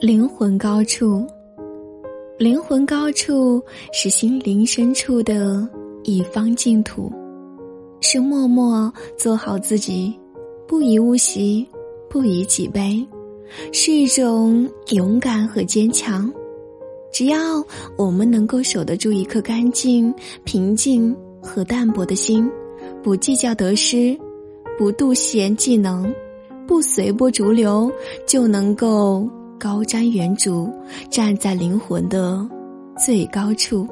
灵魂高处，灵魂高处是心灵深处的一方净土，是默默做好自己，不以物喜，不以己悲，是一种勇敢和坚强。只要我们能够守得住一颗干净、平静和淡泊的心，不计较得失，不妒贤技能，不随波逐流，就能够高瞻远瞩，站在灵魂的最高处。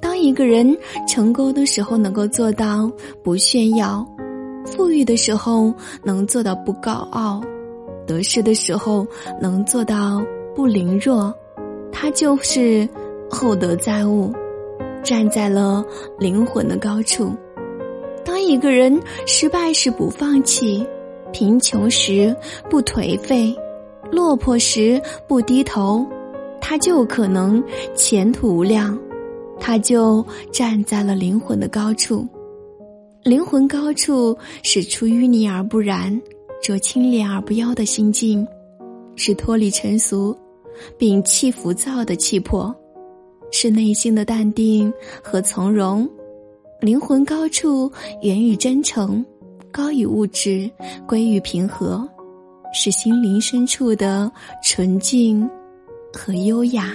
当一个人成功的时候，能够做到不炫耀；富裕的时候，能做到不高傲；得势的时候，能做到不凌弱。他就是厚德载物，站在了灵魂的高处。当一个人失败时不放弃，贫穷时不颓废，落魄时不低头，他就可能前途无量。他就站在了灵魂的高处。灵魂高处是出淤泥而不染，濯清涟而不妖的心境，是脱离尘俗。摒弃浮躁的气魄，是内心的淡定和从容。灵魂高处源于真诚，高于物质，归于平和，是心灵深处的纯净和优雅。